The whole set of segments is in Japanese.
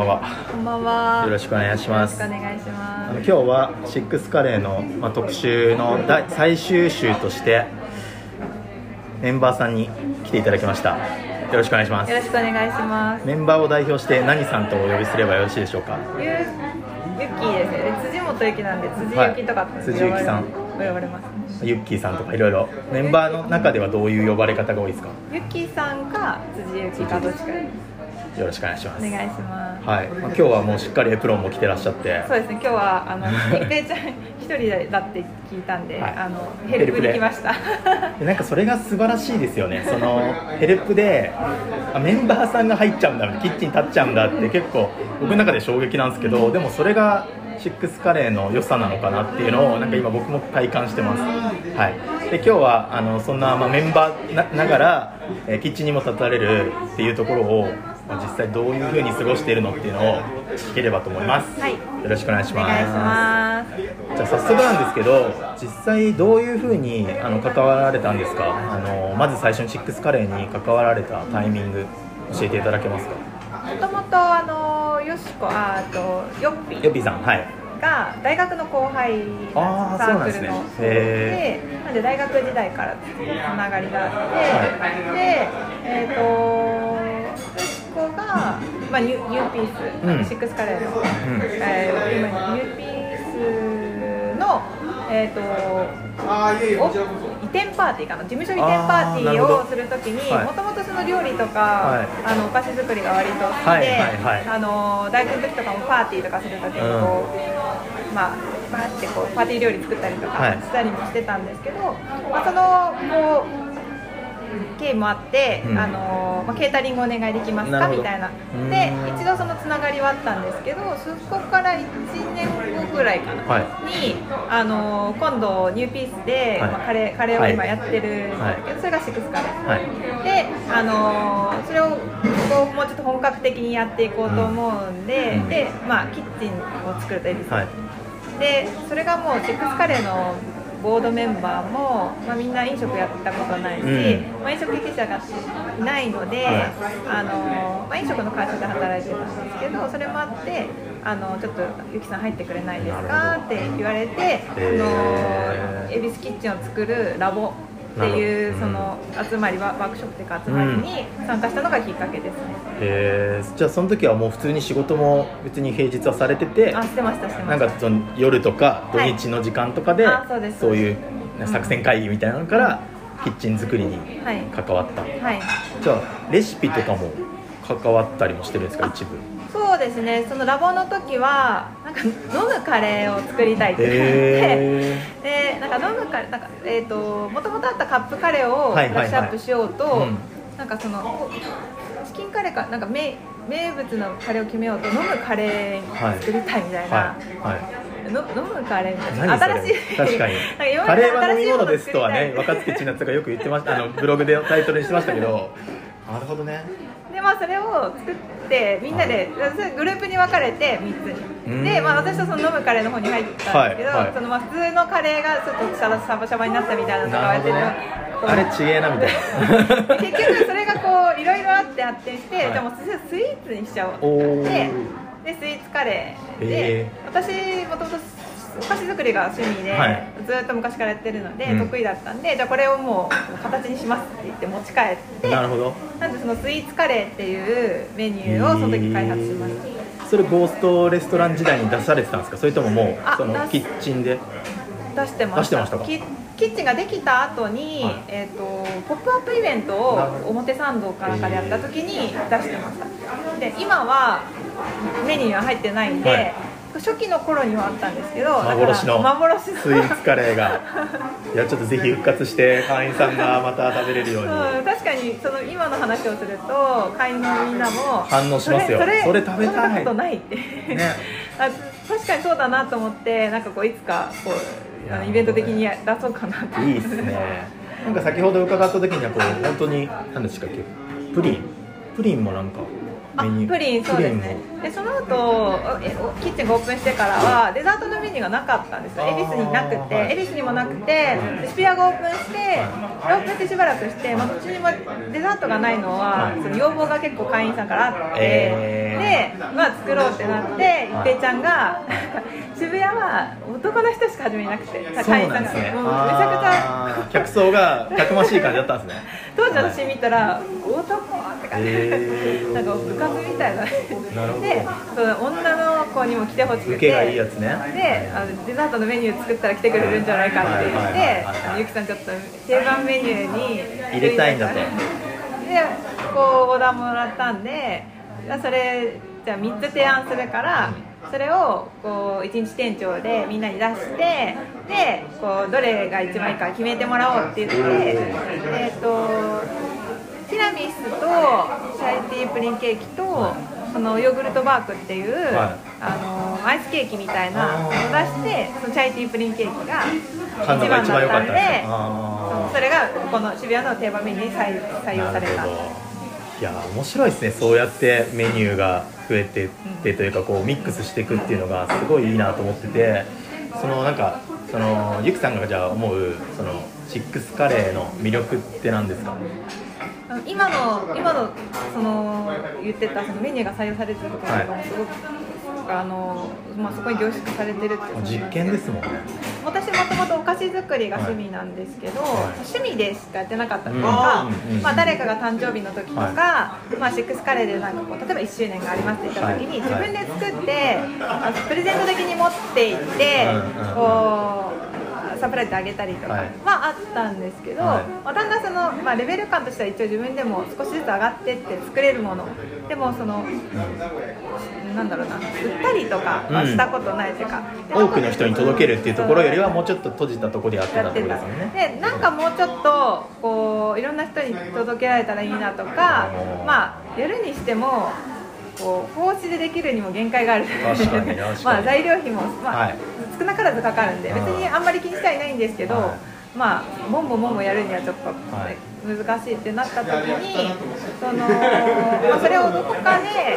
ばんは。こんばんは。よろしくお願いします。お願いしあまの今日はシックスカレーの、まあ、特集の第最終週としてメンバーさんに来ていただきました。よろしくお願いしますす。よ。ろしくお願いします。メンバーを代表して何さんとお呼びすればよろしいでしょうか？ゆゆっきーですね。で辻本ゆきなんで辻ゆきとかはい辻ゆきさん呼ばれます。ユッキーさんとかいろいろメンバーの中ではどういう呼ばれ方が多いですか？ゆっきーさんか辻ゆきかどっちかでよろしくお願いします。お願いします。はい。まあ、今日はもうしっかりエプロンも着てらっしゃって。そうですね。今日はあの一平ちゃん一人だって聞いたんで、はいあのヘルプに来ました。でなんかそれが素晴らしいですよね、その ヘルプであメンバーさんが入っちゃうんだ、キッチン立っちゃうんだって結構僕の中で衝撃なんですけど、でもそれがシックスカレーの良さなのかなっていうのをなんか今僕も体感してます。はい。で今日はあのそんなまあメンバーなながら、えーキッチンにも立たれるっていうところを、まあ、実際どういう風に過ごしているのっていうのを聞ければと思います。はい。よろしくお願いします。じゃあ早速なんですけど実際どういうふうにあの関わられたんですか？あのまず最初にシックスカレーに関わられたタイミング教えていただけますか？もともとあのよしこああとよっぴー。ヨッピーさんはい。が大学の後輩サークルの。そうなんですね。へでなんで大学時代からつながりがあって、でえっ、とよしこが、まあ、ニュニューピース、うん。シックスカレーの、ん。えー今ニューピースのえっ、とお移転パーティーかな？事務所移転パーティーをするときにはい。もともとその料理とか、はい。あのお菓子作りが割と好きで、はいはいはい。あの大学の時とかもパーティーとかするときにこう、まあバーってこうパーティー料理作ったりとはい。かしたりもしてたんですけど、まあ、そのこう経緯もあって、うん。あのまあ、ケータリングお願いできますかみたいな。うん。で一度そのつながりはあったんですけどそこから1年後ぐらいかな、はい。にあの今度ニューピースで、はい。まあ、カレーカレーを今やってるんだけど、それがシックスカレー。はい。で、あのーそれをこうもうちょっと本格的にやっていこうと思うんで、うん。で、まあ、キッチンを作るといいです、はい。でそれがもうシックスカレーのボードメンバーも、まあ、みんな飲食やったことないし、うん。まあ、飲食経験者がいないので、はい。あのーまあ、飲食の会社で働いてたんですけどそれもあってあのちょっとゆきさん入ってくれないですかって言われて、へー。あの恵比寿キッチンを作るラボっていうその集まりはワークショップというか集まりに参加したのがきっかけですね、えー。じゃあその時はもう普通に仕事も別に平日はされててあしてましたしてました。なんかその夜とか土はい。日の時間とかで、あそうですそういう作戦会議みたいなのからキッチン作りにはい。関わった、はい。じゃあレシピとかも関わったりもしてるんですか一部？そうですね。そのラボの時はなんか飲むカレーを作りたいって言って、へ でなんか飲むカレーなんかえっ、ともともとあったカップカレーをブはいはいはい。ラッシュアップしようと、うん。なんかそのチキンカレーかなんか名名物のカレーを決めようと飲むカレー作りたいみたいな、はいはい。の飲むカレーみたいな。新しい。確かに。カでレーは飲み物ですとはね若槻千夏がよく言ってました。あのブログでタイトルにしてましたけど。なるほどねでまあそれを作ってみんなでグループに分かれて3つうん。にで、まあ、私とその飲むカレーの方に入ったんですけど、はい。はい。そのまあ普通のカレーがちょっとシャバシャバになったみたいなのとかやってるなるほどねあれちげえなみたいな。結局それがこういろいろあってあってして、はい。じゃあもうスイーツにしちゃおおー。うででスイーツカレーで、え私もともとお菓子作りが趣味で、はい。ずっと昔からやってるので、うん。得意だったんでじゃあこれをもう形にしますって言って持ち帰ってなるほど。なんでそのスイーツカレーっていうメニューをその時開発しました、それゴーストレストラン時代に出されてたんですか？それとももうあそのキッチンで？出してました。出してましたか？キキッチンができた後に、はい。えー、とポップアップイベントを表参道かなんかでやった時に出してました。で今はメニューには入ってないんで、はい初期の頃にはあったんですけど幻の幻の。スイーツカレーが。いやちょっとぜひ復活して会員さんがまた食べれるように。うん、確かにその今の話をすると会員のみんなも反応しますよ。それそれ食べたい。ことないって、ね。あ確かにそうだなと思ってなんかこういつかこうイベント的にや出そうかなって。いいっすね。なんか先ほど伺った時にはこう本当に何でしたっけプリン？プリンもなんかプリンそうですね。でその後キッチンがオープンしてからはデザートのメニューがなかったんですよ。恵比寿になくて、はい恵比寿にもなくてでスピアがオープンしてオープンしてしばらくして、まあ、途中にもデザートがないのは、はい。その要望が結構会員さんからあって、えで、まあ、作ろうってなって一平ちゃんが 渋谷は男の人しか初めいなくて会員さんが。もうめちゃくちゃ客層がたくましい感じだったんですね。当時私見たら男って感じで、へー。なんか部活みたいな。でその女の子にも来てほしくて。受けがいいやつね。であのデザートのメニュー作ったら来てくれるんじゃないかって言ってはいゆきさんちょっと定番メニューに入れたいんだと。でこうオーダーもらったんでそれじゃあ3つ提案するからそれをこう一日店長でみんなに出してでこうどれが一番いいか決めてもらおうって言ってえっ、とティラミスとチャイティープリンケーキとそのヨーグルトバークっていう、はい。あのアイスケーキみたいなのを出してそのチャイティープリンケーキが一番だったんでそれがこの渋谷の定番メニューに採採用された。いや面白いですね。そうやってメニューが増えてってというかこうミックスしていくっていうのがすごいいいなと思っててそのなんかそのゆきさんがじゃあ思うそのチックスカレーの魅力って何ですか？今の今のその言ってたそのメニューが採用されてるところとかもすごく、あのまあ、そこに凝縮されてるっていう。実験ですもんね。私もともとお菓子作りが趣味なんですけど、はい。趣味でしかやってなかったとか、うん。うんまあ、誰かが誕生日の時とか、はまあ、シックスカレーでなんかこう例えば1周年がありますって言った時に、はい。自分で作って、あプレゼント的に持って行って、こうサプライズあげたりとかはあったんですけど、はい。まあ、だんだんその、まあ、レベル感としては一応自分でも少しずつ上がってって作れるもの。でもそのなんだろうな売ったりとかはしたことないというか、で多くの人に届けるっていうところよりはもうちょっと閉じたところでやってたってやってたことですよね。でなんかもうちょっとこういろんな人に届けられたらいいなとかまあやるにしてもこう放置でできるにも限界がある。確か まあ材料費も、まあはい。少なからずかかるんでうん。別にあんまり気にしてはいないんですけど、はまあボンボンボンボンやるにはちょっとはい。難しいってなった時にその、まあ、それをどこかで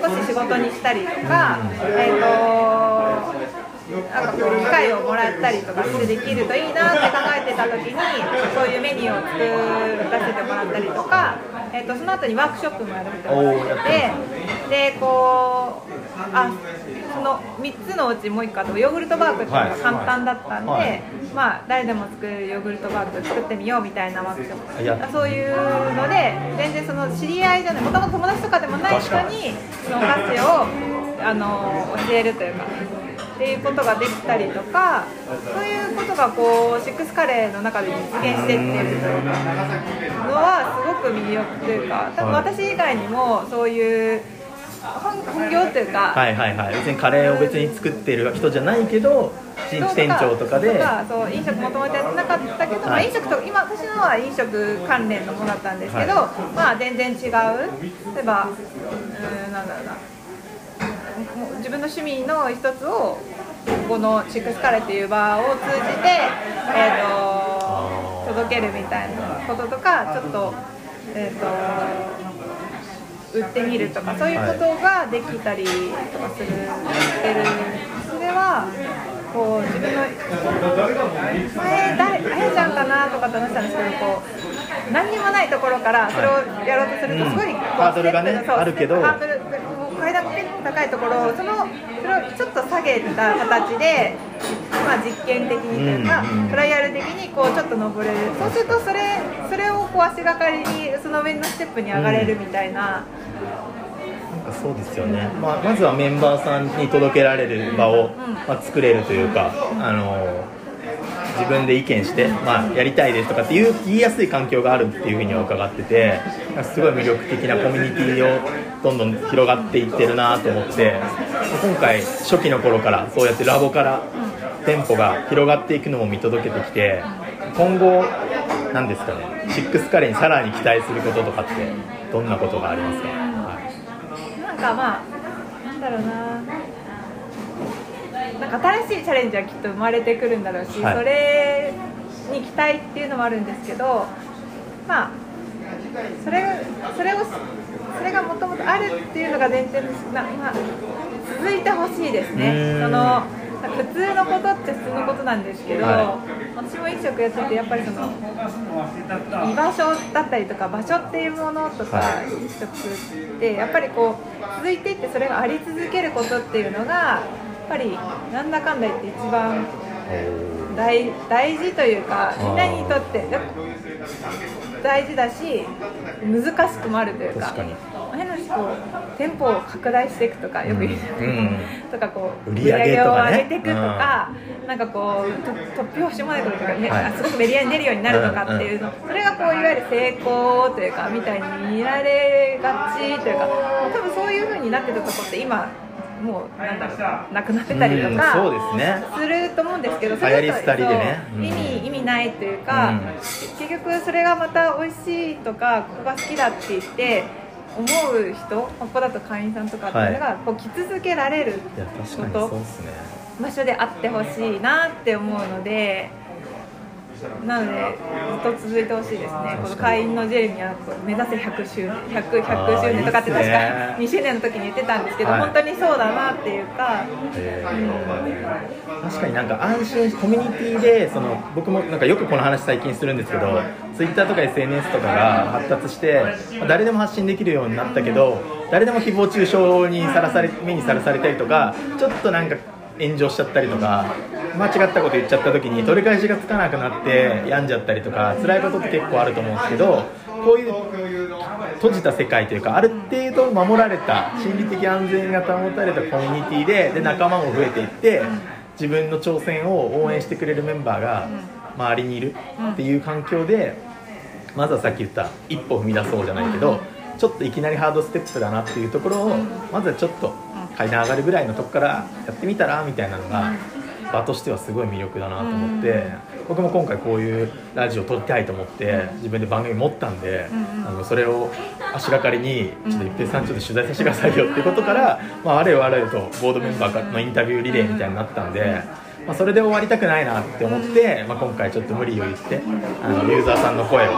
少し仕事にしたりとか、えっ、となんかこう機会をもらったりとかしてできるといいなって考えてた時にそういうメニューを作らせてもらったりとか、えー、とその後にワークショップもやらせてもらってでこうあその3つのうちもう1個あとヨーグルトバークっていうのが簡単だったんで、はい。はいまあ、誰でも作るヨーグルトバーク作ってみようみたいなワークショップ。やそういうので全然その知り合いじゃないもともと友達とかでもない人に。そのお菓子をあの教えるというかっていうことができたりとかそういうことがこうシックスカレーの中で実現してっていうのはすごく魅力というか多分私以外にもそういう本本業というか、はいはいはい。別にカレーを別に作ってる人じゃないけど新地店長とかで。そう飲食もともとやってなかったけど、まあ、はい飲食と今私のは飲食関連のものだったんですけど、はまあ全然違う。例えばうんなんだろうな自分の趣味の一つをこのシックスカレーっていう場を通じて、えー、と届けるみたいなこととかちょっと,、えー、と売ってみるとかそういうことができたりとかする、してるそれはこう自分の前誰あやちゃんかなとかって話したんですけどこう何にもないところからそれをやろうとするとすごいこうハードルがねあるけど高いところをそのそれをちょっと下げた形で、まあ、実験的にというか、うんうんトライアル的にこうちょっと登れる。そうするとそれそれをこう足がかりにその上のステップに上がれるみたいな、なんかそうですよね、まあ、まずはメンバーさんに届けられる場を、まあ、作れるというか、あの自分で意見して、まあ、やりたいですとかっていう言いやすい環境があるっていうふうには伺っててすごい魅力的なコミュニティをどんどん広がっていってるなと思って今回初期の頃からそうやってラボから店舗が広がっていくのも見届けてきて今後なんですかねシックスカレーにさらに期待することとかってどんなことがありますか、はい。なんかまあなんだろうな。なんか新しいチャレンジはきっと生まれてくるんだろうし、はい。それに期待っていうのもあるんですけどまあそれそれをそれがもともとあるっていうのが前提です。な、まあ、続いてほしいですうねんその普通のことって普通のことなんですけど、は私も飲食やっててやっぱりその居場所だったりとか場所っていうものとか、は飲食ってやっぱりこう続いていってそれがあり続けることっていうのがやっぱりなんだかんだ言って一番大大事というかみんなにとって大事だし難しくもあるというか変な話こう店舗を拡大していくとかよく言う、うん とかこう売り上げとかね。売り上げを上げていくとか、なんかこうと突拍子もないこととか、ねはい。あすごくメディアに出るようになるとかっていうの、それがこういわゆる成功というかみたいに見られがちというか多分そういう風になってたとこって今もうなんだろうなくなってたりとうんか。すると思うんですけど、そう意うん味意味ないというか、うん結局それがまた美味しいとかここが好きだって言って思う人ここだと会員さんとかっていうのがこう来続けられるいや確かにそうですね場所であってほしいなって思うので。なのでずっと続いてほしいですね、この会員のジェレミはこう目指せ100周年 100, 100周年とかって確か2周年の時に言ってたんですけど、はい。本当にそうだなっていうか、へー。確かになんか安心コミュニティでその僕もなんかよくこの話最近するんですけどツイッターとか SNS とかが発達してまあ誰でも発信できるようになったけど誰でも誹謗中傷にさらされ目にさらされたりとかちょっとなんか炎上しちゃったりとか間違ったこと言っちゃった時に取り返しがつかなくなって病んじゃったりとか辛いことって結構あると思うんですけどこういう閉じた世界というかある程度守られた心理的安全が保たれたコミュニティでで仲間も増えていって自分の挑戦を応援してくれるメンバーが周りにいるっていう環境でまずはさっき言った一歩踏み出そうじゃないけどちょっといきなりハードステップだなっていうところをまずはちょっと階段上がるぐらいのとこからやってみたらみたいなのが場としてはすごい魅力だなと思って僕も今回こういうラジオ撮りたいと思って自分で番組持ったんであのそれを足がかりにちょっと一平さんちょっと取材させてくださいよってことから、まあ、あれよあれよとボードメンバーのインタビューリレーみたいになったんで。まあ、それで終わりたくないなって思って、まあ、今回ちょっと無理を言ってあのユーザーさんの声を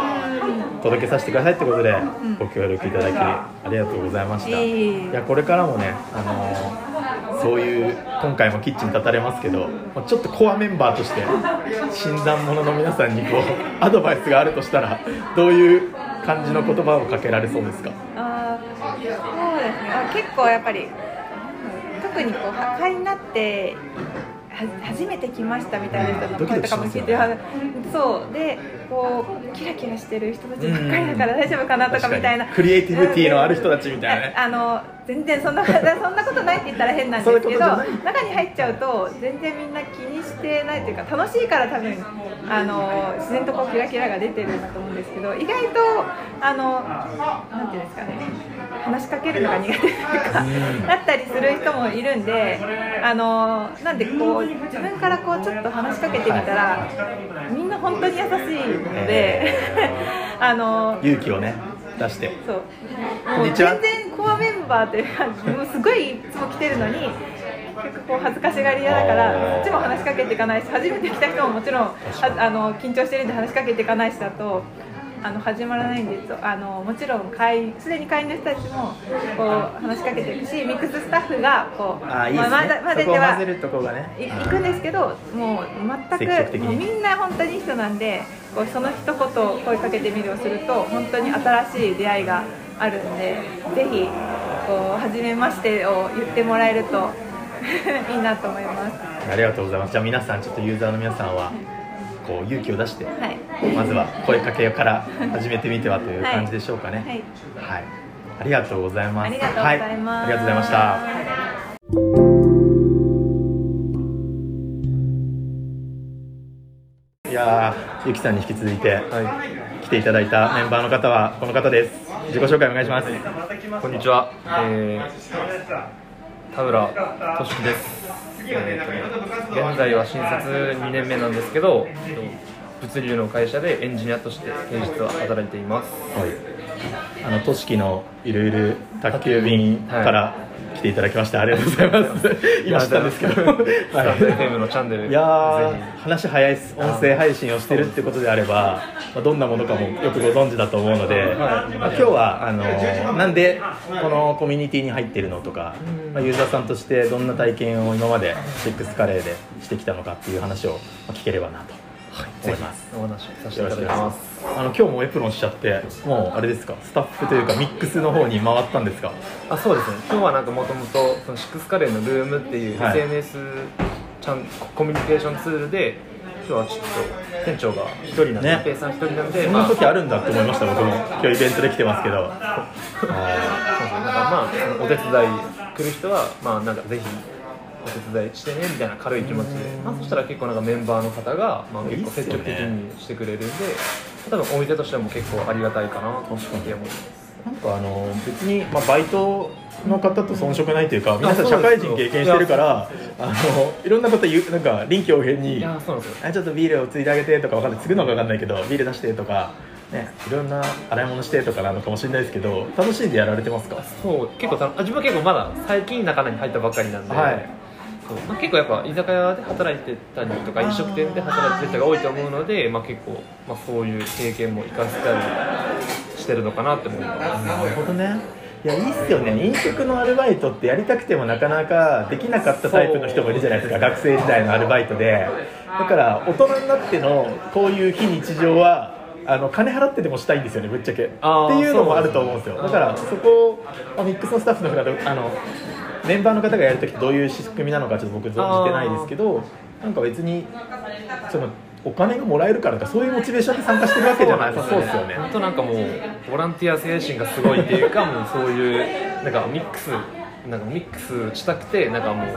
届けさせてくださいってことでご協力いただきありがとうございました、いやこれからもね、あのそういう今回もキッチン立たれますけどまあちょっとコアメンバーとして新参者の皆さんにこう アドバイスがあるとしたらどういう感じの言葉をかけられそうですか？あーそうですね。あ結構やっぱり特にこう破壊になっては初めて来ましたみたいな人の声とかも聞いて、ドキドキしますよそう。でこうキラキラしてる人たちばっかりだから大丈夫かなとかみたいな。クリエイティブティのある人たちみたいなね。あの全然そんな そんなことないって言ったら変なんですけど中に入っちゃうと全然みんな気にしてないというか楽しいから多分あの自然とこうキラキラが出てるんだと思うんですけど意外とあのなんていうんですかね話しかけるのが苦手というかうん。だったりする人もいるんであのなんでこう自分からこうちょっと話しかけてみたらみんな本当に優しいのであの勇気をね出して。そう。もうこんにちは。全然コアメンバーというかもうすごいいつも来てるのに結構恥ずかしがり屋だからあー。そっちも話しかけていかないし初めて来た人ももちろんあの緊張してるんで話しかけていかないしだとあの始まらないんですあのもちろん会員すでに会員の人たちもこう話しかけていくしミックススタッフがこうああいいですね、まあまだまだそこをでは混ぜるとこがね。い行くんですけど、もう全くもうみんな本当にいい人なんで、こうその一言声かけてみるをすると本当に新しい出会いがあるんで、ぜひこう初めましてを言ってもらえると いいなと思います。ありがとうございます。じゃあ皆さんちょっとユーザーの皆さんはこう勇気を出してはい。まずは声かけから始めてみてはという感じでしょうかね。はい。はい。ありがとうございます。ありがとうございます。はありがとうございました。いやー、ゆきさんに引き続いて、来ていただいたメンバーの方はこの方です。自己紹介お願いします。こんにちは、えー、田浦俊樹です、えーと現在は新卒2年目なんですけど、えっと物流の会社でエンジニアとして平日は働いています。はい。あののゆるゆる宅急便から来ていただきましてありがとうございます。今知ったんですけど。スタンド FM のチャンネル。いや話早いです音声配信をしてるってことであれば、まあ、どんなものかもよくご存知だと思うので、はい。まあ、今日はあのなんでこのコミュニティに入ってるのとか、まあ、ユーザーさんとしてどんな体験を今までシックスカレーでしてきたのかっていう話をまあ聞ければなと思います。ひお話しさせていただきますす。あの今日もエプロンしちゃって、もうあれですか、スタッフというかミックスの方に回ったんですか？あそうですね今日はなんかもともとそのシックスカレーのルームっていうはい SNS ちゃんコミュニケーションツールで今日はちょっと店長が一人なんで、ねさん一人なんでそんな時あるんだって思いました、僕も。今日イベントで来てますけど。そうそうなんかまあお手伝い来る人はまあなんかぜひお手伝いしてねみたいな軽い気持ちで、まあ、そしたら結構なんかメンバーの方が、まあ、結構積極的にしてくれるんで多分お店としても結構ありがたいかなと思って思います。なんかあの別に、まあ、バイトの方と遜色ないというか皆さん社会人経験してるからあのいろんなこと言うなんか臨機応変にあちょっとビールをついであげてとかわかんない継ぐのかわかんないけどビール出してとか、ね、いろんな洗い物してとかなのかもしれないですけど楽しんでやられてますか？そう結構自分は結構まだ最近中に入ったばっかりなんで、はいそう。まあ、結構やっぱ居酒屋で働いてたりとか飲食店で働いてる人が多いと思うので、まあ、結構、まあ、そういう経験も生かせたりしてるのかなって思いますなるほどね。いやいいっすよね。飲食のアルバイトってやりたくてもなかなかできなかったタイプの人もいるじゃないですか。学生時代のアルバイトで。だから大人になってのこういう非日常はあの金払ってでもしたいんですよねぶっちゃけ。っていうのもあると思うんですよ。だからそこをまあミックスのスタッフの方あのメンバーの方がやるときどういう仕組みなのかちょっと僕存じてないですけどなんか別にそのお金がもらえるからとかそういうモチベーションで参加してるわけじゃないそうですよね。本当なんかもうボランティア精神がすごいっていうかもうそういうなんかミックスなんかミックスしたくてなんかもう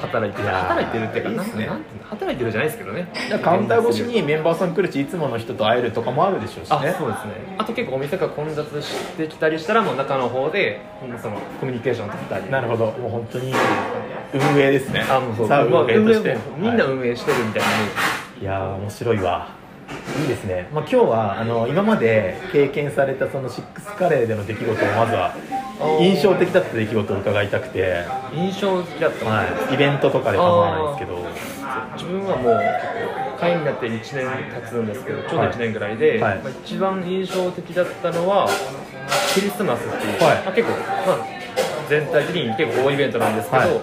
働いてる。働いてるっていうかいいっすね。なんなんていうの働いてるじゃないですけどね。カウンター越しにメンバーさん来るしいつもの人と会えるとかもあるでしょうしあねそうですね。あと結構お店が混雑してきたりしたらもう中の方でうんそのコミュニケーション取ったり。なるほど。もう本当に運営ですね。あもうそう。運営として、もみんなはい運営してるみたいなイメージいやー面白いわ。いいですね、まあ、今日はあの今まで経験されたそのシックスカレーでの出来事をまずは印象的だった出来事を伺いたくて、印象的だった。のはい、イベントとかで構わないですけど。自分はもう会員になって1年経つんですけどちょうど1年ぐらいで、はい。まあ、一番印象的だったのはクリスマスっていう、はい。まあ、結構、まあ、全体的に結構大イベントなんですけど、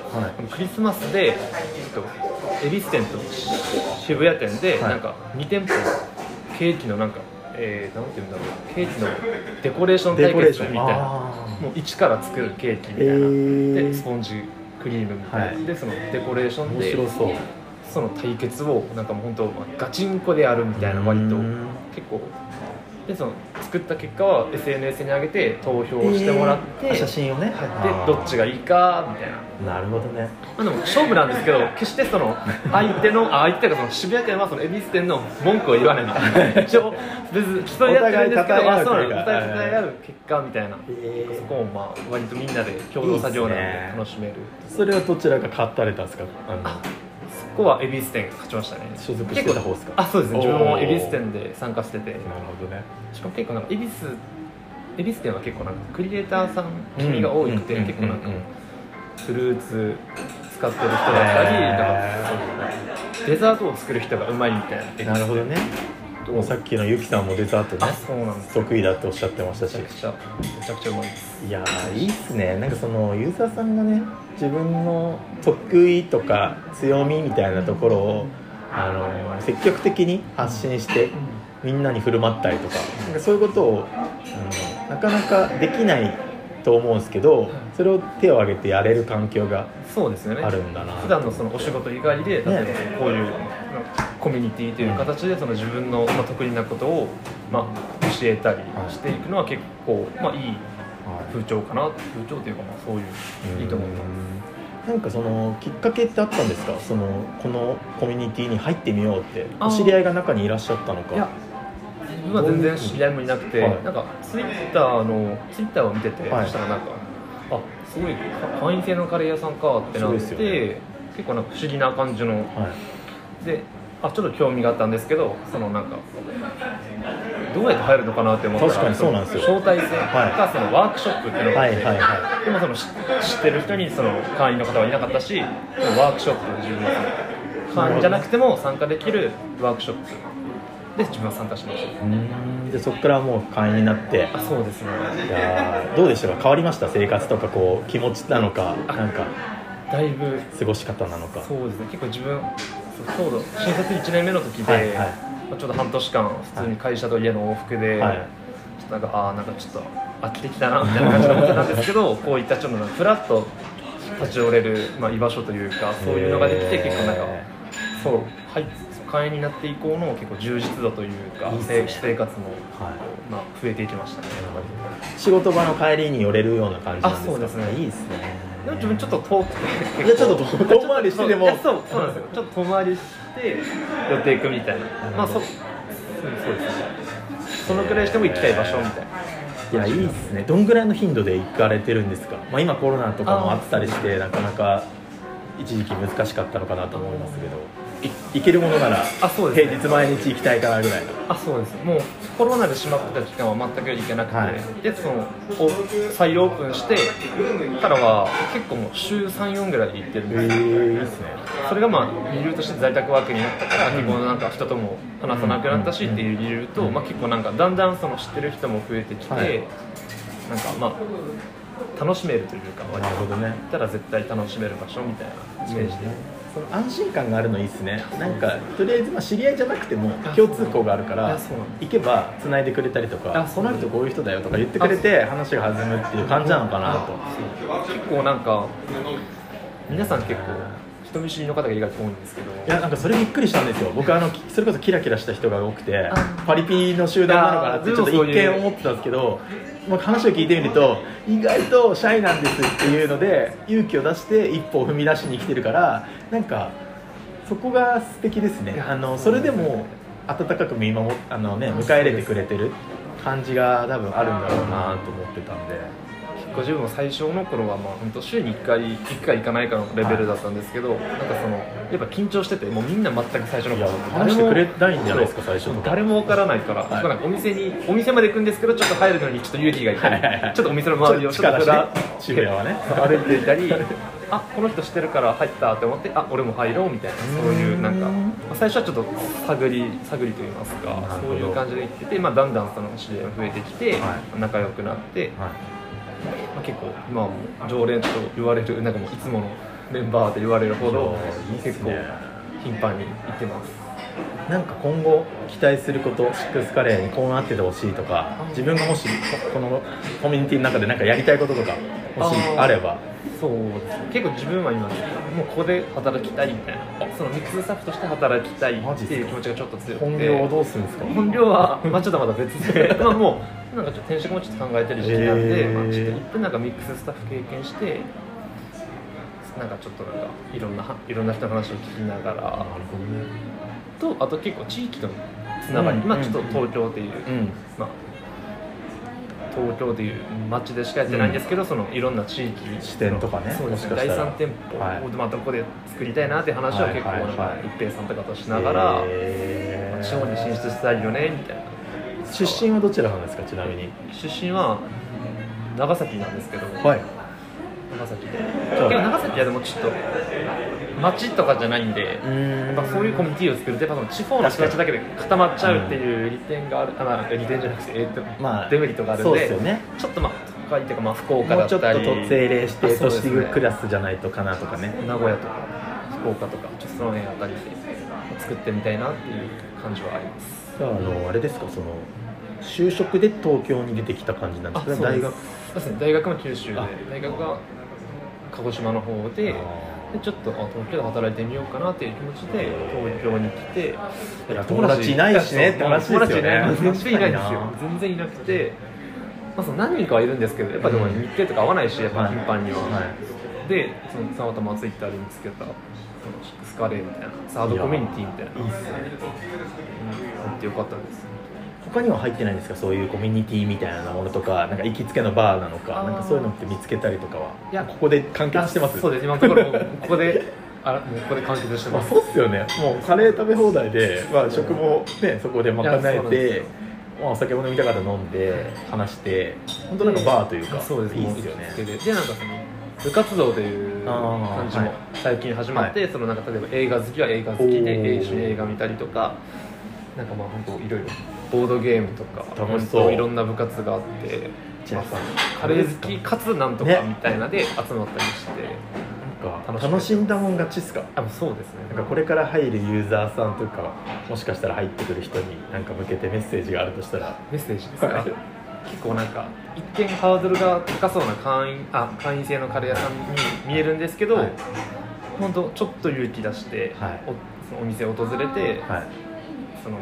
クリスマスで、えっと、恵比寿店と渋谷店で、はい。なんか2店舗ケーキのなんか、えー、なんていうんだろうケーキのデコレーション対デコレーション。決みたいなあもう一から作るケーキみたいな、へー。でスポンジクリームみたいな、はい。でそのデコレーションで。白そう。その対決をなんかもう本当まあガチンコでやるみたいな割とうん。結構でその作った結果は SNS に上げて投票してもらって、えー。写真をね。はい、でどっちがいいかみたいな、なるほどね。まあ、でも勝負なんですけど決してその相手のあ相手がその渋谷店はその恵比寿店の文句を言わないみたいな。一応別に競い合ってるんですけどお互い互い合う結果みたいな、へー。そこもまあ割とみんなで共同作業なんで楽しめる。それはどちらが勝たれたんですか？あのそこは恵比寿店が勝ちましたね。所属してた方ですか。あそうですね。自分も恵比寿店で参加してて。なるほどね。しかも結構なんか恵比寿恵比寿店は結構なんかクリエイターさん君が多くてうん結構なんかフルーツ使ってる人だったりへー。なんかそのデザートを作る人がうまいみたいな。なるほどねもうさっきのゆきさんもデザートあねそうなんです得意だっておっしゃってましたし。めちゃくちゃめちゃくちゃうまいです。いやーいいっすね。なんかそのユーザーさんがね自分の得意とか強みみたいなところをあの積極的に発信してみんなに振る舞ったりとかなんかそういうことをあのなかなかできないと思うんですけどそれを手を挙げてやれる環境がそうですよね。あるんだな普段のそのお仕事以外で例えばこういうコミュニティという形でその自分のまあ得意なことをまあ教えたりしていくのは結構まあい。い風潮かな風潮というかまあそういういいと思います。すなんかそのきっかけってあったんですか？そのこのコミュニティに入ってみようって。お知り合いが中にいらっしゃったのか。いや自分は全然知り合いもいなくて、はい。なんかツイッターのツイッターを見てて、はい。そしたらなんかあすごい会員制のカレー屋さんかってなって、ね。結構なんか不思議な感じの。はい。であちょっと興味があったんですけどそのなんかどうやって入るのかなって思ったら確かにそうなんですよ。招待制はい。かそのワークショップっていうのがあって、はいはいはでもその知知ってる人にその会員の方はいなかったしワークショップを自分で会員じゃなくても参加できるワークショップ。で自分は参加しました。でそこからもう会員になって。あそうですね。いやーどうでしたか？変わりました？生活とかこう気持ちなのかなんかだいぶ過ごし方なのか。そうですね。結構自分ちょうど新卒1年目の時で、はいはい。まあちょうど半年間普通に会社と家の往復で、はい。ちょっとなんかああなんかちょっと飽きてきたなみたいな感じで思ってたんですけどこういったちょっとなんかフラッと立ち寄れる、まあ、居場所というかそういうのができて結構なんかそうはい会員になって以降の結構充実度というかいいね。生生活も、はい。まあ、増えていきましたね仕事場の帰りに寄れるような感じなんですか？あそうですね。いいですねでも自分ちょっと遠くて。いやちょっと遠遠回りしてでも。そうそうなんですよ。ちょっと遠回りして寄っていくみたいな。まあそそうそうですね。そのくらいしても行きたい場所みたいな。いやいいですね。どんぐらいの頻度で行かれてるんですか、まあ、今コロナとかもあったりしてなかなか一時期難しかったのかなと思いますけど。い行けるものならあそうですね。平日毎日行きたいかなぐらいの。あそうです。もうコロナで閉まってた期間は全く行けなくて、はい。でそのお再オープンしてからは結構もう週34ぐらいで行ってるんえですね。それがまあ理由として在宅ワークになったから、結構なんか人とも話さなくなったしっていう理由と、まあ、結構なんかだんだんその知ってる人も増えてきて、はい。なんかまあ楽しめるというか割と。なるほどね。行ったら絶対楽しめる場所みたいなイメージで、その安心感があるのいいですね。なんかとりあえずまあ知り合いじゃなくてもあ共通項があるかいら行けば繋いでくれたりとかあこの人こういう人だよとか言ってくれて話が弾むっていう感じなのかなと。結構なんか皆さん結構人見知りの方が意外と多いんですけど。いやなんかそれびっくりしたんですよ。僕あのそれこそキラキラした人が多くてあパリピの集団なのかなってちょっと一見思ってたんですけど、まあ、話を聞いてみると意外とシャイなんですっていうので勇気を出して一歩を踏み出しに来てるからなんかそこが素敵ですね。あのそれでも温かく見守っあの、ね、迎え入れてくれてる感じが多分あるんだろうなと思ってたんで結構自分も最初の頃はまあ本当週に1回1回行かないかのレベルだったんですけど、なんかそのやっぱ緊張しててもうみんな全く最初の頃。話してくれないんじゃないですか最初誰もわからないから、はい。なんかお店にお店まで行くんですけどちょっと入るのにちょっと勇気がいったり、はいはいはいちょっとお店の周りをちょっとふら渋谷はね。歩いていたりあこの人知ってるから入ったって思ってあ俺も入ろうみたいなそういうなんか、まあ最初はちょっと探り探りと言いますかそういう感じで行ってて、まあ、だんだんその知り合いが増えてきて、は仲良くなって、はいまあ、結構今はもう常連と言われるなんかもういつものメンバーと言われるほど結構頻繁に行ってますなんか今後期待することシックスカレーにこうなっててほしいとか自分がもしここのコミュニティの中で何かやりたいこととかもしあれば。そうです。ね結構自分は今もうここで働きたいみたいな。そのミックススタッフとして働きたいっていう気持ちがちょっと強くて。本業をどうするんですか？本業は、まあ、ちょっとまだ別で。まあもうなんかちょっと転職もちょっと考えてる時期なんで、まあ、ちょっと一分なんかミックススタッフ経験してなんかちょっとなんかいろんないろんな人の話を聞きながら。ほどねとあと結構地域とのつながり、うんまあちょっと東京っていう、うん。まあ東京っていう街でしかやってないんですけど、そのいろんな地域支店とかねそうですね第三店舗はい。をまあどこで作りたいなって話を結構はい。はい。なんかはい一平さんとかとしながら、へー。地方に進出したいよねみたいな。出身はどちらなんですかちなみに。出身は長崎なんですけど、はい長崎で。結構長崎はでもちょっと町とかじゃないんで、やっぱそういうコミュニティを作るとやっぱその地方の人たちだけで固まっちゃうっていう利点がある、あまあ利点じゃなくて、えーとまあデメリットがあるんそうでですよね。ちょっとまあ都会っていうかまあ福岡もうちょっとだったり定例して都市クラスじゃないとかなとかね。名古屋とか福岡とかちょっとその辺あたりで作ってみたいなっていう感じはあります。じゃああのあれですかその就職で東京に出てきた感じなんですか大学そうですね大学も九州であ大学が鹿児島の方ででちょっとあ東京で働いてみようかなっていう気持ちで東京に来て友達いないしねって話ですよね。全然いない。んですよ。全然いなくて、まあ、その何人かはいるんですけどやっぱでもうん。日程とか合わないしやっぱはい。頻繁には、はい。でそのたまたまツイッターで見つけたそのシックスカレーみたいなサードコミュニティみたいな。やいいっすね。うん入ってよかったです他には入ってないんですか？そういうコミュニティみたいなものとかなんか行きつけのバーなのか？なんかそういうのって見つけたりとかは？いや。ここで完結してます？そうです。今のところここであもうここで完結してまあ、ますそうっすよね。もうカレー食べ放題で、まあ、食もねそこで賄えてまあ、お酒も飲みたかったら飲んで話して本当なんかバーというかそうです。いいっすよね。ででなんかその部活動という感じも最近始まって、そのなんか例えば映画好きは映画好きで一緒に映画見たりとかなんかまあ本当いろいろボードゲームとか楽しそう。いろんな部活があってカレー好きかつなんとかね。みたいなで集まったりして、なんか楽しんだもん勝ちっすか？あそうですね。なんかこれから入るユーザーさんとかもしかしたら入ってくる人になんか向けてメッセージがあるとしたら。メッセージですか、は い結構なんか一見ハードルが高そうな会員あ会員制のカレー屋さんに見えるんですけど、はい。本当ちょっと勇気出して、はい。おそのお店を訪れて、はい。その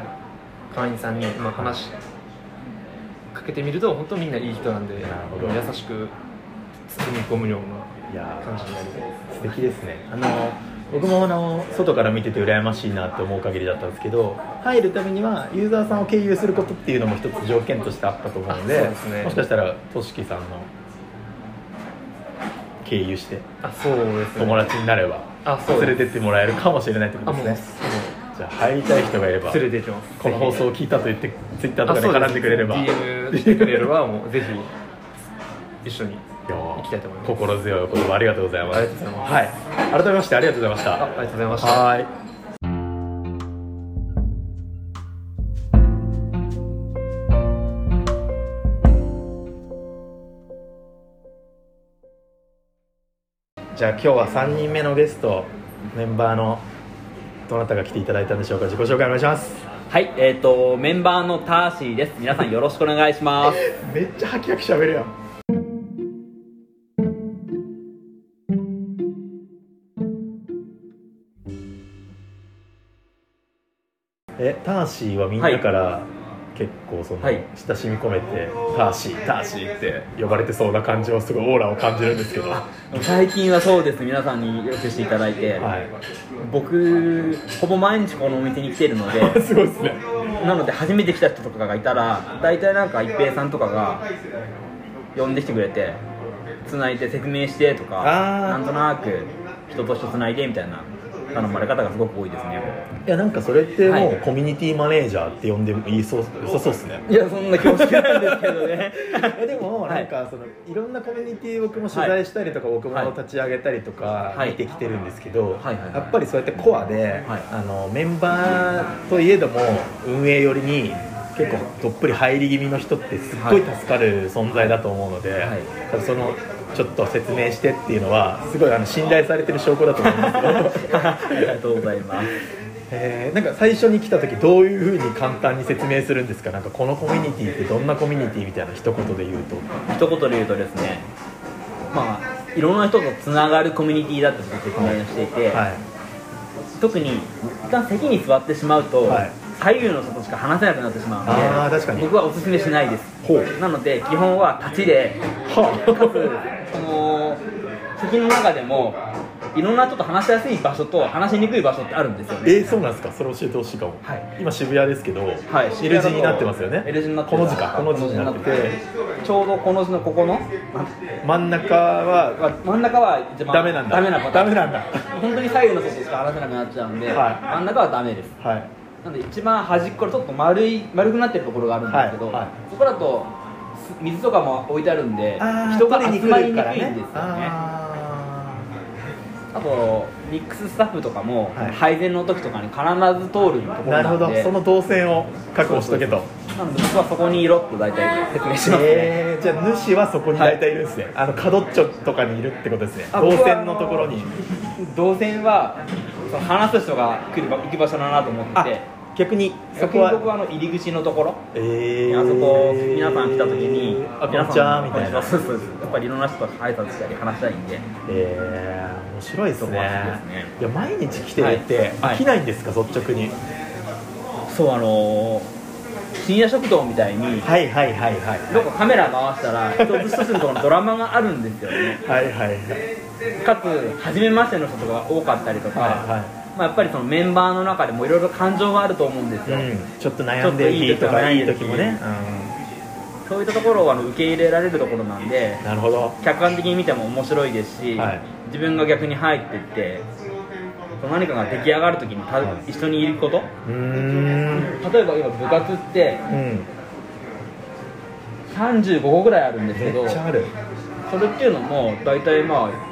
会員さんにまあ話しかけてみると本当みんないい人なんでな優しく包み込むような感じになりま素敵ですね。あの僕もあの外から見てて羨ましいなって思う限りだったんですけど入るためにはユーザーさんを経由することっていうのも一つ条件としてあったと思うのでうですね。もしかしたらとしきさんの経由してすあそうですね。友達になれば連れてってもらえるかもしれないってことですねじゃあ入りたい人がいれば連れて行きます。この放送を聞いたと言ってツイッターとかで絡んでくれれば。DM してくれればもうぜひ一緒に行きたいと思います。心強いお言葉ありがとうございます。はい。改めましてありがとうございました。あありがとうございました。はい。じゃあ今日は3人目のゲストメンバーのどなたが来ていただいたんでしょうか？自己紹介お願いしますはい、えっ、とメンバーのターシーです。皆さんよろしくお願いします。めっちゃハキハキしゃべるやんえターシーはみんなから結構その、はい。親しみ込めてター。シーターシーって呼ばれてそうな感じをすごいオーラを感じるんですけど。は最近はそうです。皆さんによくしていただいて、い。僕ほぼ毎日このお店に来てるので、すごいですね。なので初めて来た人とかがいたら、大体なんか一平さんとかが呼んできてくれて、繋いで説明してとか、なんとなく人と人繋いでみたいな頼まれ方がすごく多いですね。いやなんかそれってもはい。うコミュニティマネージャーって呼んでもいいそう良さそうですね。いやそんな恐縮なんですけどね。でもはないんかそのいろんなコミュニティ僕も取材したりとか僕もはい。立ち上げたりとかはい見てきてるんですけどやっぱりそうやってコアであのメンバーといえども運営寄りに結構どっぷり入り気味の人ってすっごい助かる存在だと思うのではい。そのちょっと説明してっていうのはすごいあの信頼されてる証拠だと思うんです ありがとうございます。えーなんか最初に来た時どういうふうに簡単に説明するんですか？なんかこのコミュニティってどんなコミュニティみたいな一言で言うと。一言で言うとですねまあいろんな人とつながるコミュニティだって説明をしていて、はい。特に一旦席に座ってしまうと、はい。左右の人としか話せなくなってしまうのであー確かに。僕はおすすめしないですなので基本は立ちではかつその席の中でもいろんな人と話しやすい場所と話しにくい場所ってあるんですよね。えー、そうなんですか？それ教えてほしいかも、はい。今渋谷ですけど、はい L 字になってますよね？L 字になってこの字か？この字になっててちょうどこの字のここの真ん中は真ん中は一番ダメなんだ。ダメなダメなんだ。本当に左右の人としか話せなくなっちゃうんで、はい。真ん中はダメです。はいなので一番端っこのちょっと丸い丸くなってるところがあるんですけど、はいはい。そこだとす水とかも置いてあるんで人が集まりにくいんですよね。ああとミックススタッフとかも、はい。配膳の時とかに必ず通るところーなるほど。その動線を確保しとけと。なので僕はそこにいろと大体説明しますね、えー、じゃあ主はそこに大体いるんですね、あの角っちょとかにいるってことですね。あ動線のところに。動線はその話す人が来る場行き場所だなと思って逆にそこは僕はあの入り口のところ。えー、あそこ皆さん来た時にあこんにちはみたいな。そうそうそう。やっぱりいろんな人と挨拶したり話したいんで。えー、面白いですね。ですね。いや毎日来てってはい。飽きないんですか、率直に？そうあのー深夜食堂みたいにはいはいはいはい。どこカメラ回したら一つ一つのところのドラマがあるんですよね。はいはいはい。かつ初めましての人とかが多かったりとか、はいはまあ、やっぱりそのメンバーの中でもいろいろ感情があると思うんですよ、うん、ちょっと悩んでる日とかいい時もね、そういったところをあの受け入れられるところなんでうん、なるほど。客観的に見ても面白いですし、はい。自分が逆に入っていって何かが出来上がるときにた一緒にいること。例えば今部活ってうん。35個ぐらいあるんですけめどっちゃある。それっていうのも大体まあ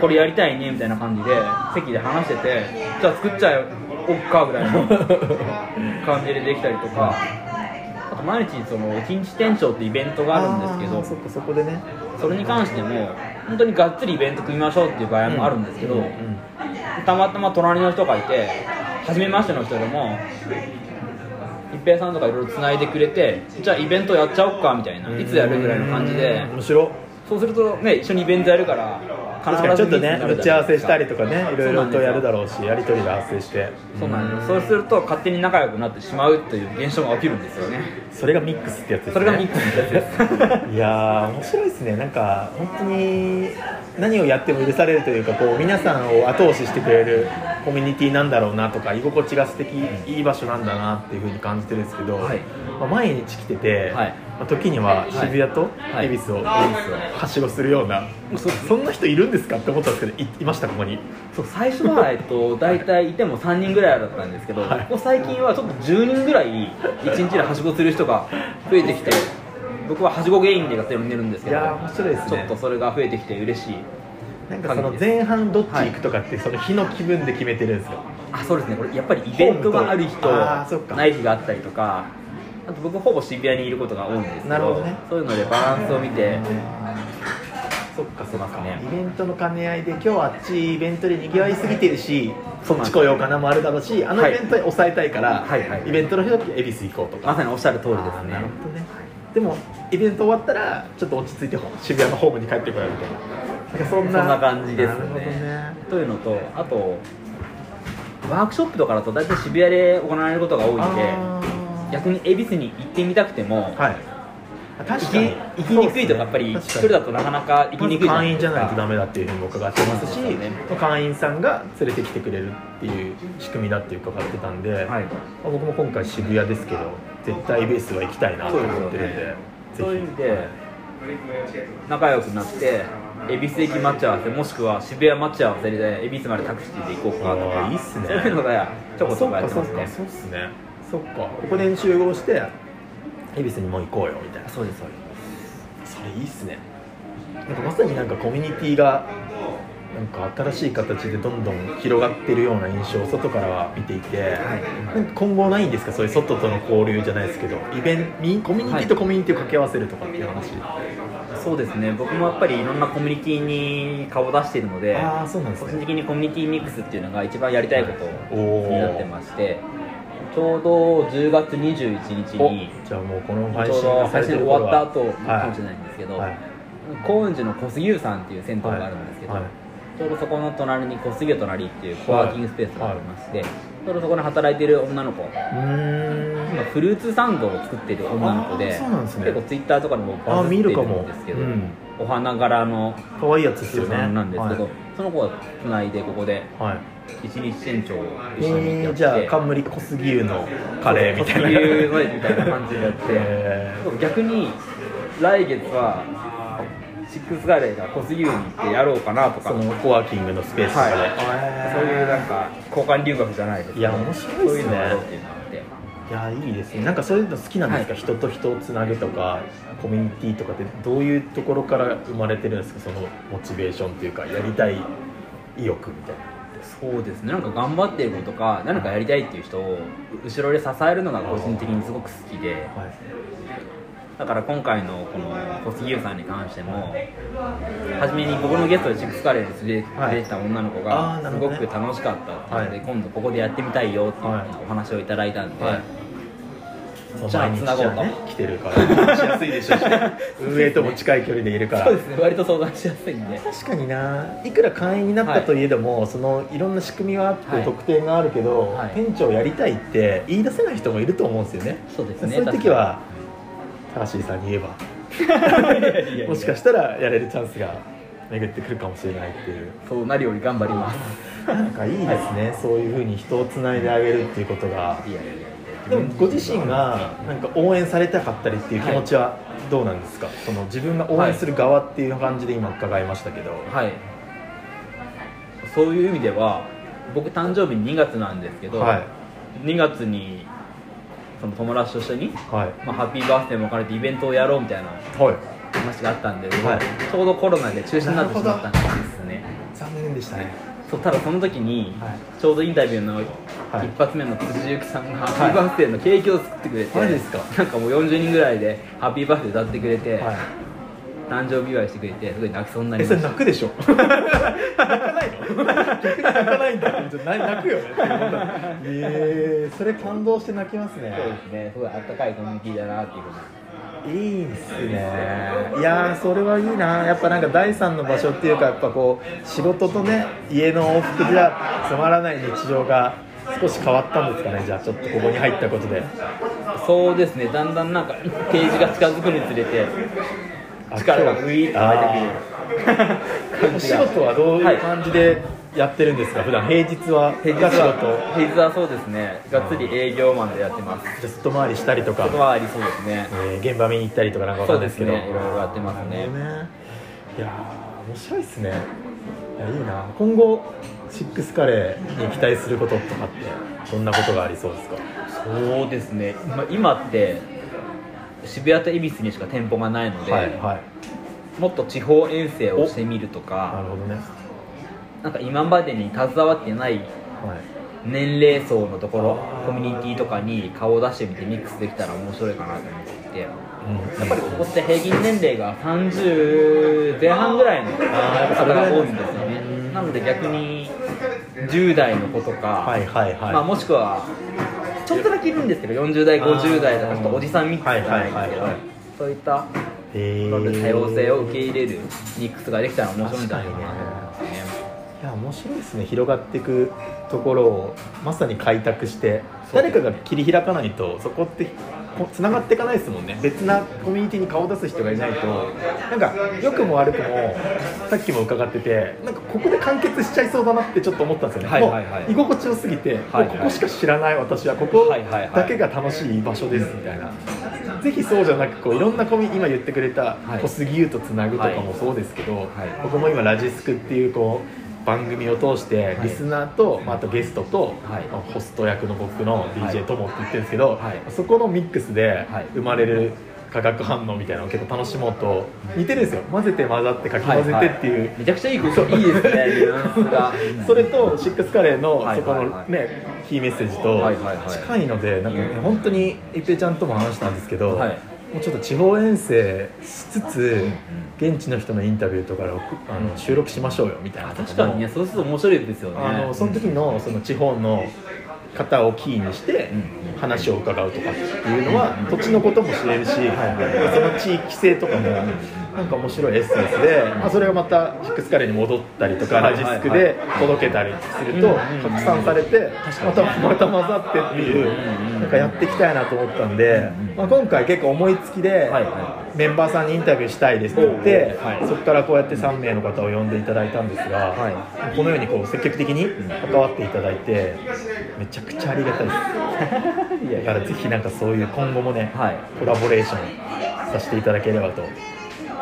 これやりたいねみたいな感じで席で話しててじゃあ作っちゃおっかぐらいの 感じでできたりとか。あと毎日その一日店長ってイベントがあるんですけどそっかそこでね。それに関しても本当にがっつりイベント組みましょうっていう場合もあるんですけど、うんうんたまたま隣の人がいて初めましての人でも一平さんとかいろいろつないでくれてじゃあイベントやっちゃおっかみたいな。いつやるぐらいの感じで。面白。そうするとね一緒にイベントやるから確かにちょっとね打ち合わせしたりとかねいろいろとやるだろろうしやり取りが発生して。そうなんですよ。そうすると勝手に仲良くなってしまうという現象が起きるんですよね。それがミックスってやつですね。それがミックスってやつです。いやー面白いですね。なんか本当に何をやっても許されるというかこう皆さんを後押ししてくれるコミュニティなんだろうなとか居心地が素敵いい場所なんだなっていうふうに感じてるんですけど、はい。まあ、毎日来てて、はいまあ、時には渋谷とはい。恵比寿を。はしごするような、そんな人いるんですかって思ったんですけどいいましたここに。そう最初は、えっと、大体いても3人ぐらいだったんですけど、はい。ここ最近はちょっと10人ぐらい1日ではしごする人が増えてきて僕ははしご芸人でやってるんですけどいやー面白いですね。ちょっとそれが増えてきて嬉しいなんかその前半どっち行くとかってその日の気分で決めてるんですか、あそうですね。これやっぱりイベントがある日とない日があったりとかあと僕ほぼ渋谷にいることが多いんですけどなるほどね。そういうのでバランスを見てそっかそっか、ね。イベントの兼ね合いで今日はあっちイベントで賑わいすぎてるしそっち来ようかなもあるだろうしあのはいイベントで抑えたいから、はいはいイベントの日だけ恵比寿行こうとか。まさにおっしゃる通りですね。なるほどね。でもイベント終わったらちょっと落ち着いて渋谷のホームに帰ってこようみたいな。なんかそんな。感じですね。ね。というのとあとワークショップとかだと大体渋谷で行われることが多いんで逆に恵比寿に行ってみたくても、はい。あ確かに。行きにくいとかやっぱり一人だとなかなか行きにくい会員じゃないとダメだっていうふうに僕がってますし、ね。会員さんが連れてきてくれるっていう仕組みだって伺ってたんで、はい。まあ僕も今回渋谷ですけど絶対ベースは行きたいなと思ってるんでそういう意味ぜで仲良くなって恵比寿駅待ち合わせもしくは渋谷待ち合わせで恵比寿までタクシーで行こうかとかいいっすね。そういうのがちょこちょこやってますかそうっすねそっか。ここで集合して恵比寿にもう行こうよみたいな。そうですそうでそれいいっすね。なんかまさになんかコミュニティがなんか新しい形でどんどん広がってるような印象を外からは見ていて、なんか今後ないんですか？そういう外との交流じゃないですけどイベンミコミュニティとコミュニティを掛け合わせるとかっていう話、すそうですね。僕もやっぱりいろんなコミュニティに顔を出しているのでああそうなんです個人ね的にコミュニティミックスっていうのが一番やりたいことになってましてちょうど10月21日おにじゃあもうこの配信ど配信が終わった後はいかもしれないんですけど、はい。高円寺の小杉湯さんっていう銭湯があるんですけど、はい。ちょうどそこの隣に小杉湯隣っていうコワーキングスペースがありまして、ちょうどそこで働いてる女の子今フルーツサンドを作ってる女の子でそうなんですね。結構ツイッターとかでもバあズってるんですけど、うん。お花柄の可愛いやつですよね。なんですけど、はいその子がつないでここではい。一日店長を一緒にやって、えー、じゃあ冠小杉湯のカレーみたいな。小杉湯のみたいな感じでやって、え逆に来月はシックスカレーが小杉湯に行ってやろうかなとか。ーそのコワーキングのスペースとかで、はい。そういうなんか交換留学じゃないですけど。いや面白いっすね。そういうのをやろうっていうのがあっていやいいですね。なんかそういうの好きなんですか、はい。人と人をつなぐとかコミュニティとかってどういうところから生まれてるんですか？そのモチベーションというかやりたい意欲みたいな。そうですね。なんか頑張ってる子とか何かやりたいっていう人を後ろで支えるのが個人的にすごく好きで。はい。だから今回のこの小杉優さんに関しても初めに僕のゲストでシックスカレーに連れはい。てきた女の子がすごく楽しかったっていうので、はい。今度ここでやってみたいよっていうはい。お話をいただいたんで、はいじゃあごうね来てるから。しやすいでしょうし。運営とも近い距離でいるから。そうですね割と相談しやすいんで。確かにな。いくら会員になったといえども、そのいろんな仕組みがあって、はい。特典があるけど、はい。店長やりたいって言い出せない人もいると思うんですよね。そうですねそういう時は高橋さんに言えば。もしかしたらやれるチャンスが巡ってくるかもしれないっていう。そうなるように頑張ります。なんかいいですね、そういうふうに人をつないであげるっていうことが。いやいやいやでもご自身がなんか応援されたかったりっていう気持ちはどうなんですか、その自分が応援する側っていう感じで今伺いましたけど、はい。そういう意味では僕誕生日2月なんですけど、はい。2月にその友達と一緒に、はい。まあ、ハッピーバースデーも兼ねてイベントをやろうみたいなはい。話があったんで、はい。ちょうどコロナで中止になってしまったんですね。残念でしたねそうただその時に、はい。ちょうどインタビューのはい。一発目の辻ゆきさんがハッピーバースデーのケーキを作ってくれて、マジですか？なんかもう40人ぐらいでハッピーバースデー歌ってくれて、はい。誕生日祝いしてくれてすごい泣きそうになりえそれました泣くでしょ？泣かないの？逆 に泣かないんだ。っ泣くよねって思ったえー、それ感動して泣きますね。そうですね。すごいあったかいコミュニティだなっていうふうにいいっすね。いやーそれはいいな。やっぱなんか第三の場所っていうかやっぱこう仕事とね家の往復じゃつまらない日常が少し変わったんですかね。じゃあちょっとここに入ったことで。そうですね。だんだんなんかページが近づくにつれて力がグイーッと湧いてくる。お仕事はどういう感じで？やってるんですか、普段。平日は？平日は平日はそうですね。がっつり営業マンでやってます。じゃあ外回りしたりとか、外回りそうですね。えー現場見に行ったりとかなんかわかそうですんないですけど。ねいろいろやってますね。ね。いやー面白いっすね。いやいいな。今後シックスカレーに期待することとかってどんなことがありそうですか？そうですね。今今って渋谷と恵比寿にしか店舗がないので、はいはい。もっと地方遠征をしてみるとなかるほどねなんか今までに携わってないはい。年齢層のところコミュニティとかに顔を出してみてミックスできたら面白いかなと思っていて。やうん。っぱりここって平均年齢が30前半ぐらいの方が多いんですよね。なので逆に10代の子とか、はいはいはい、まあ、もしくはちょっとだけいるんですけど40代50代とかちょっとおじさんミックスんですけどはいはいはいはい。そういったへ多ー様性を受け入れるミックスができたら面白いんじゃないかな。と思いや面白いですね。広がっていくところをまさに開拓して誰かが切り開かないとそこってこつながっていかないですもんね。別なコミュニティに顔を出す人がいないとなんか良くも悪くもさっきも伺っててなんかここで完結しちゃいそうだなってちょっと思ったんですよね、はいはいはい。もう居心地よすぎて、はいはい。ここしか知らない私はここだけが楽しい場所ですみたいな、ぜひそうじゃなくこういろんなコミ今言ってくれたはい。小杉優とつなぐとかもそうですけど、はい。僕も今ラジスクっていうこう番組を通してい。リスナーと、まあ、あとゲストと、ホスト役の僕のはい。DJ ともって言ってるんですけど、はい。そこのミックスではい。生まれる化学反応みたいなのを結構楽しもうと似てるんですよ。混ぜて混ざってかき混ぜてっていう、めちゃくちゃいいこといいですね それとシックスカレーのはい。そこのはい。はいねキーメッセージとはい。はい。はい。近いのでなんかね本当に一平ちゃんとも話したんですけど、はいもうちょっと地方遠征しつつ現地の人のインタビューとか録あの収録しましょうよみたいなあ確かにねそうすると面白いですよね。あのその時のその地方の方をキーにしてうん。話を伺うとかっていうのは土地のことも知れるし、その地域性とかもなんか面白いエッセンスで、まあ、それがまたヒックスカレーに戻ったりとかはいラジスクで届けたりするとうん拡散されてまたまた混ざってっていうなんかやっていきたいなと思ったんで、まあ、今回結構思いつきでメンバーさんにインタビューしたいですって言って、はい。そこからこうやって3名の方を呼んでいただいたんですが、はこのようにこう積極的に関わっていただいてめちゃくちゃありがたいです。だからぜひなんかそういう今後もね、はい。コラボレーションさせていただければと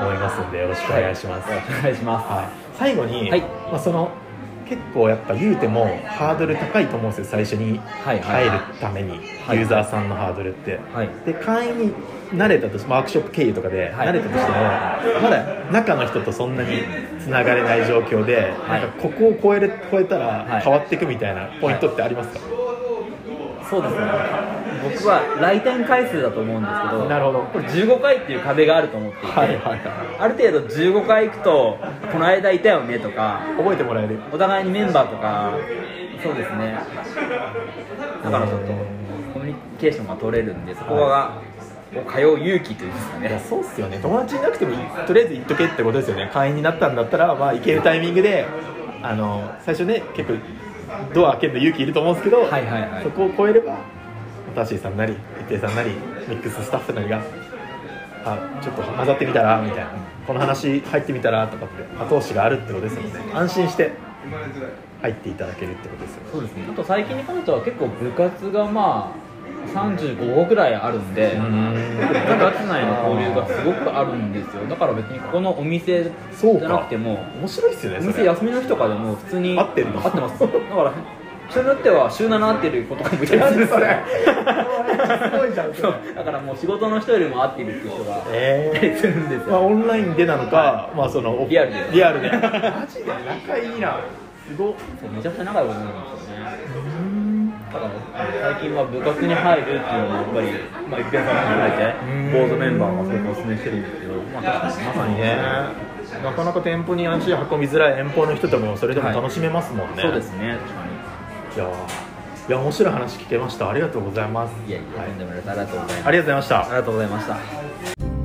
思いますんでよろしくお願いします、お願いします、はい。最後に、はい。まあ、その結構やっぱ言うてもハードル高いと思うんですよ最初に。はいはい入るために、はい。ユーザーさんのハードルって、はい。で会員に慣れたとしてワークショップ経由とかではい。慣れたとしても、まだ中の人とそんなにつながれない状況で、はい。なんかここを超える超えたはい。ら変わっていくみたいなポイントってありますか、そうですね僕は来店回数だと思うんですけどなるほど。これ15回っていう壁があると思っていて、はいはいはい。ある程度15回行くとこの間いたよねとか覚えてもらえる。お互いにメンバーとかそうですね。だからちょっとコミュニケーションが取れるんでそこが、を通う勇気というんですかいやねそうっすよね。友達いなくてもとりあえず行っとけってことですよね。会員になったんだったら、まあ、行けるタイミングであの最初ね結構ドア開けるの勇気いると思うんですけど、はいはいはい。そこを超えればタッシーさんなり一平さんなりミックススタッフなりがあちょっと混ざってみたらみたいな。この話入ってみたらとかって後押しがあるってことですよね。安心して入っていただけるってことですよね。そうですね。あと最近に関しては結構部活がまあ35個ぐらいあるんで部活内の交流由がすごくあるんですよ。だから別にここのお店じそうか。ゃなくても面白いっすよねお店休みの日とかでも普通に合ってるの？合ってます。だから人によっては週7合ってる子とかもいたりするんですよ。すごいじゃんそれ。そう。だからもう仕事の人よりも合ってるっていう人がえいたりするんですまあ、よオンラインでなのか、まあそのリアルで。リアルで。マジで仲いいな。すごっ。そうめちゃくちゃ仲良くなるんですよね。ただ最近は部活に入るっていうのもやっぱり、まあ、一平さんも含めてうん。ボードメンバーがすごくお勧めしてるんですけど、まあ、確かにまさにね。なかなか店舗に足運びづらい遠方の人でもそれでもはい楽しめますもんね、そうですねいやいや面白い話聞けました。ありがとうございます。にいやいやとんでもない。ありがとうございます。ありがとうございました。ありがとうございました